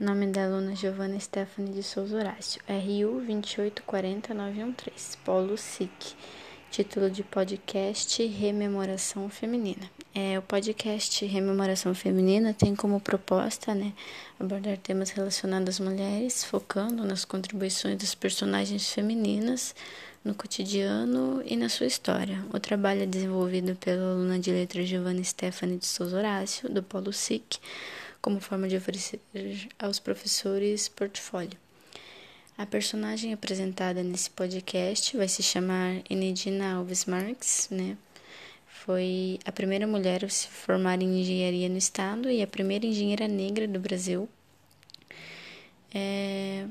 Nome da aluna Giovanna Stephanie de Souza Horácio, RU 2840913, Polo SIC. Título de podcast Rememoração Feminina. É, o podcast Rememoração Feminina tem como proposta né, abordar temas relacionados às mulheres, focando nas contribuições das personagens femininas no cotidiano e na sua história. O trabalho é desenvolvido pela aluna de letras Giovanna Stephanie de Souza Horácio, do Polo SIC como forma de oferecer aos professores portfólio. A personagem apresentada nesse podcast vai se chamar Enedina Alves Marques, né? Foi a primeira mulher a se formar em engenharia no estado e a primeira engenheira negra do Brasil. É,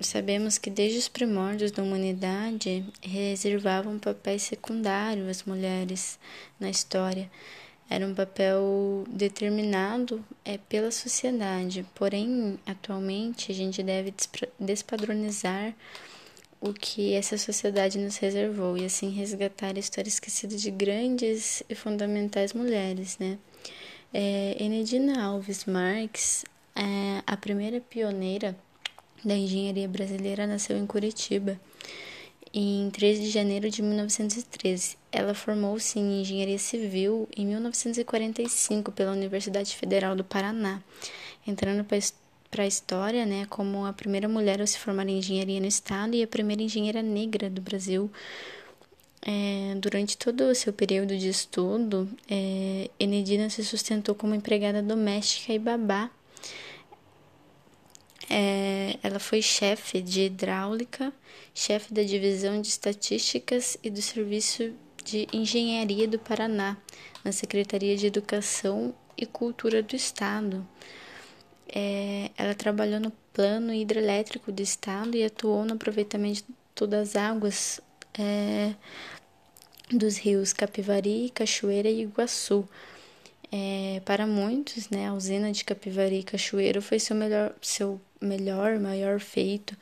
sabemos que desde os primórdios da humanidade reservavam papéis secundários às mulheres na história era um papel determinado é, pela sociedade. Porém, atualmente, a gente deve despadronizar o que essa sociedade nos reservou e assim resgatar a história esquecida de grandes e fundamentais mulheres, né? É, Enedina Alves Marques, é, a primeira pioneira da engenharia brasileira, nasceu em Curitiba em 3 de janeiro de 1913. Ela formou-se em engenharia civil em 1945 pela Universidade Federal do Paraná, entrando para a história né, como a primeira mulher a se formar em engenharia no estado e a primeira engenheira negra do Brasil. É, durante todo o seu período de estudo, é, Enedina se sustentou como empregada doméstica e babá é, ela foi chefe de hidráulica, chefe da divisão de estatísticas e do serviço de engenharia do Paraná, na Secretaria de Educação e Cultura do Estado. É, ela trabalhou no plano hidrelétrico do Estado e atuou no aproveitamento das águas é, dos rios Capivari, Cachoeira e Iguaçu é, para muitos, né, a usina de Capivari e Cachoeiro foi seu melhor, seu melhor, maior feito.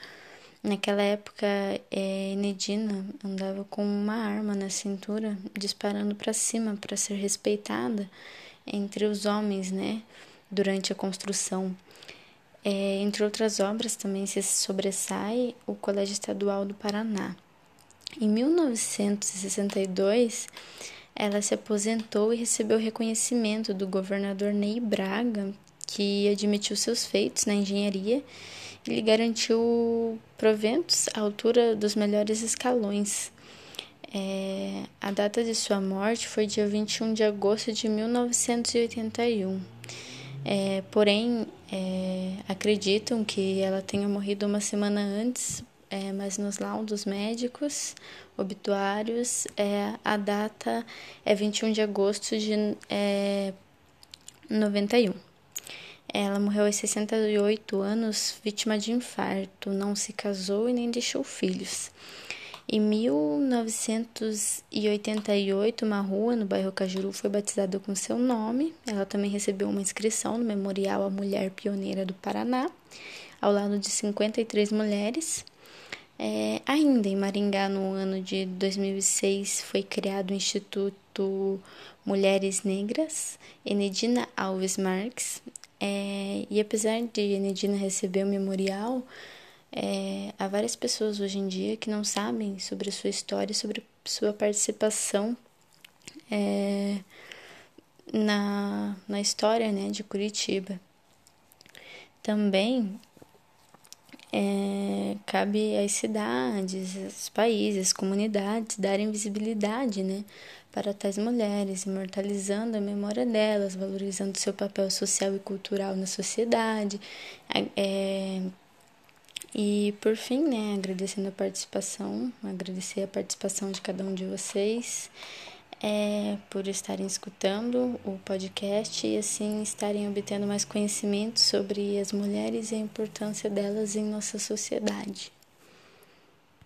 Naquela época, é, Nedina andava com uma arma na cintura, disparando para cima para ser respeitada entre os homens, né, durante a construção. É, entre outras obras, também se sobressai o Colégio Estadual do Paraná. Em 1962, ela se aposentou e recebeu reconhecimento do governador Ney Braga, que admitiu seus feitos na engenharia e lhe garantiu proventos à altura dos melhores escalões. É, a data de sua morte foi dia 21 de agosto de 1981. É, porém, é, acreditam que ela tenha morrido uma semana antes é, mas nos laudos médicos, obituários, é, a data é 21 de agosto de é, 91. Ela morreu aos 68 anos, vítima de infarto, não se casou e nem deixou filhos. Em 1988, uma rua no bairro Cajuru foi batizada com seu nome. Ela também recebeu uma inscrição no Memorial à Mulher Pioneira do Paraná, ao lado de 53 mulheres. É, ainda em Maringá, no ano de 2006, foi criado o Instituto Mulheres Negras, Enedina Alves Marques. É, e apesar de Enedina receber o memorial, é, há várias pessoas hoje em dia que não sabem sobre a sua história, sobre sua participação é, na, na história né, de Curitiba. Também é, cabe às cidades, aos países, comunidades darem visibilidade né, para tais mulheres, imortalizando a memória delas, valorizando seu papel social e cultural na sociedade. É, e por fim, né, agradecendo a participação, agradecer a participação de cada um de vocês é, por estarem escutando o podcast e assim estarem obtendo mais conhecimento sobre as mulheres e a importância delas em nossa sociedade.